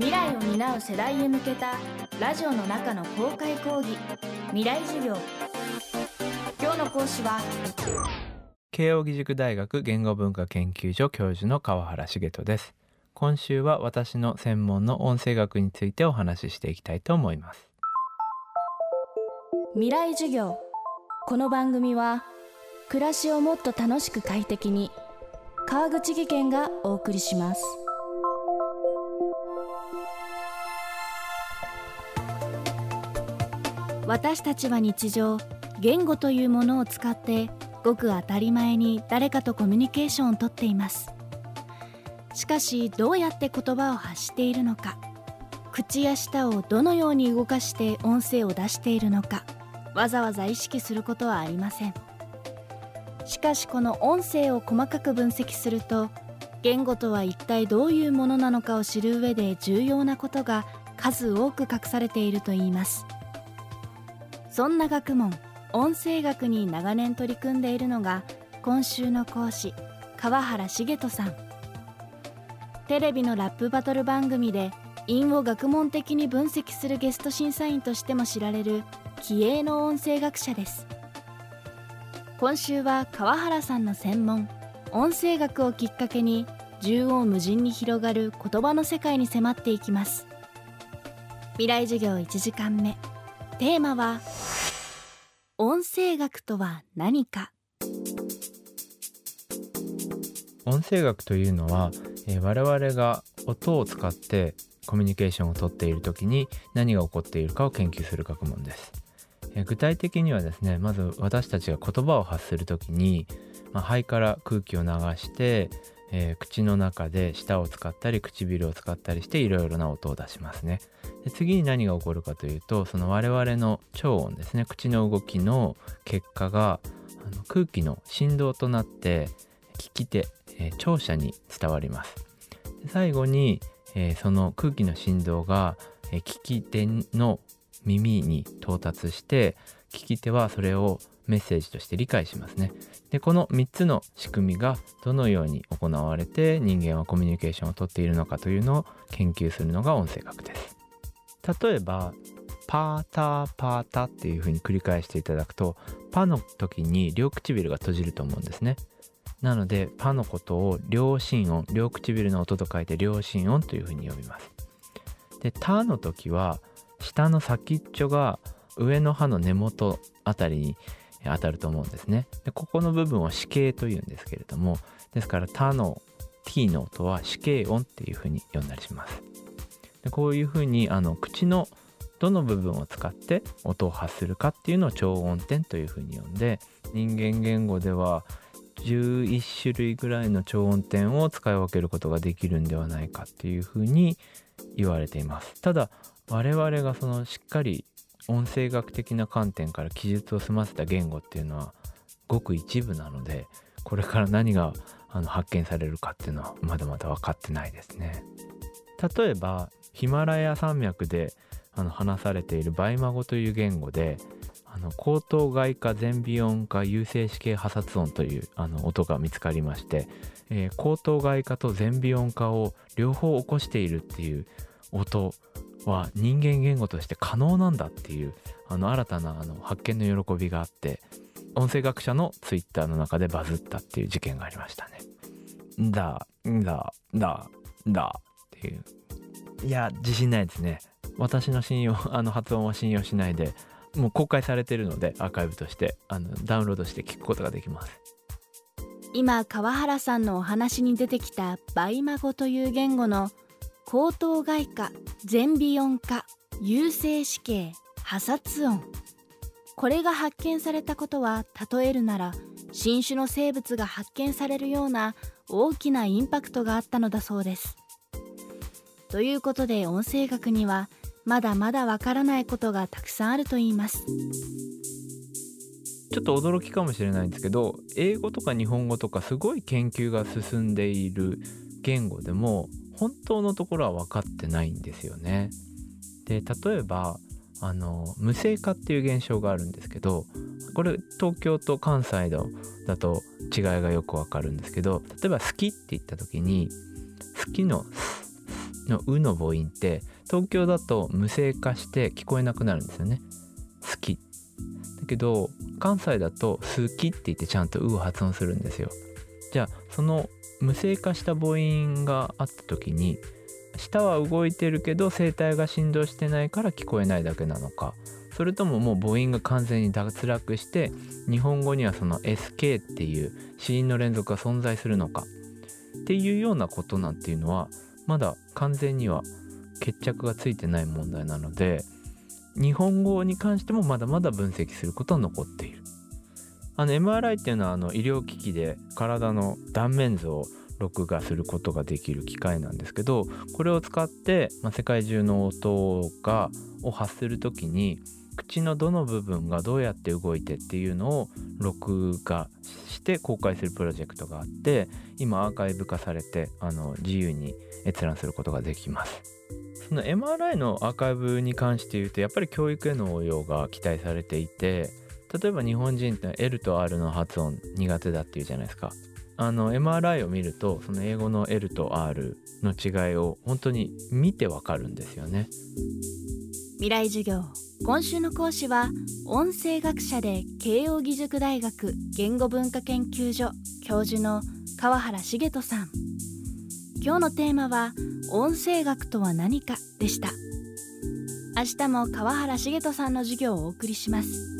未来を担う世代へ向けたラジオの中の公開講義。未来授業。今日の講師は慶應義塾大学言語文化研究所教授の川原茂人です。今週は私の専門の音声学についてお話ししていきたいと思います。未来授業。この番組は暮らしをもっと楽しく快適に川口義賢がお送りします私たちは日常言語というものを使ってごく当たり前に誰かとコミュニケーションをとっています。しかしどうやって言葉を発しているのか。口や舌をどのように動かして音声を出しているのか。わざわざ意識することはありません。しかしこの音声を細かく分析すると言語とは一体どういうものなのかを知る上で重要なことが数多く隠されているといいます。そんな学問音声学に長年取り組んでいるのが今週の講師川原茂人さん。テレビのラップバトル番組で韻を学問的に分析するゲスト審査員としても知られる気鋭の音声学者です。今週は川原さんの専門音声学をきっかけに縦横無尽に広がる言葉の世界に迫っていきます。未来授業1時間目。テーマは音声学とは何か。音声学というのは、えー、我々が音を使ってコミュニケーションをとっている時に何が起こっているかを研究する学問です、えー、具体的にはですねまず私たちが言葉を発する時に、まあ、肺から空気を流してえー、口の中で舌を使ったり唇を使ったりしていろいろな音を出しますね。で次に何が起こるかというとその我々の超音ですね。口の動きの結果があの空気の振動となって聞き手、えー、聴者に伝わります。で最後に、えー、その空気の振動が、え、聞き手の耳に到達して聞き手はそれをメッセージとして理解しますね。でこの3つの仕組みがどのように行われて人間はコミュニケーションをとっているのかというのを研究するのが音声学です。例えばパーターパータっていうふうに繰り返していただくとパの時に両唇が閉じると思うんですね。なのでパのことを両心音両唇の音と書いて両心音というふうに呼びます。でタの時は下の先っちょが上の歯の根元あたりに当たると思うんですね。でここの部分を死形というんですけれどもですから「他の t の音は死形音っていうふうに呼んだりします。でこういうふうにあの口のどの部分を使って音を発するかっていうのを超音点というふうに呼んで人間言語では11種類ぐらいの超音点を使い分けることができるんではないかっていうふうに言われています。ただ我々がそのしっかり音声学的な観点から記述を済ませた言語っていうのはごく一部なのでこれから何があの発見されるかっていうのはまだまだ分かってないですね。例えばヒマラヤ山脈であの話されているバイマ語という言語であの口頭外化全微音化有声子系破殺音というあの音が見つかりまして、えー、喉頭蓋化と前鼻音化を両方起こしているっていう音は人間言語として可能なんだっていうあの新たなあの発見の喜びがあって音声学者のツイッターの中でバズったっていう事件がありましたね。んだ、んだ、だ、だっていう。いや、自信ないですね。私の信用、あの発音は信用しないで、もう公開されてるのでアーカイブとしてあのダウンロードして聞くことができます。今川原さんのお話に出てきたバイマ語という言語の口頭外科全微音化有声死刑破殺音。これが発見されたことは例えるなら新種の生物が発見されるような大きなインパクトがあったのだそうです。ということで音声学にはまだまだわからないことがたくさんあると言います。ちょっと驚きかもしれないんですけど英語とか日本語とかすごい研究が進んでいる言語でも本当のところは分かってないんですよね。で例えばあの無声化っていう現象があるんですけどこれ東京と関西だと違いがよくわかるんですけど例えば「好き」って言った時に「好き」の「の「う」の母音って東京だと無声化して聞こえなくなるんですよね。好きだけど関西だと「好き」って言ってちゃんと「う」を発音するんですよ。じゃあその無声化した母音があった時に舌は動いてるけど声帯が振動してないから聞こえないだけなのかそれとももう母音が完全に脱落して日本語にはその SK っていう子音の連続が存在するのかっていうようなことなんていうのはまだ完全には決着がついてない問題なので日本語に関してもまだまだ分析することは残っている。あの MRI っていうのはあの医療機器で体の断面図を録画することができる機械なんですけどこれを使って、まあ、世界中の音がを発する時に口のどの部分がどうやって動いてっていうのを録画して公開するプロジェクトがあって今アーカイブ化されてあの自由に閲覧することができます。その MRI のアーカイブに関して言うとやっぱり教育への応用が期待されていて例えば日本人って L と R の発音苦手だっていうじゃないですか。あの MRI を見るとその英語の L と R の違いを本当に見てわかるんですよね。未来授業。今週の講師は音声学者で慶應義塾大学言語文化研究所教授の川原茂人さん。今日のテーマは音声学とは何かでした。明日も川原茂人さんの授業をお送りします。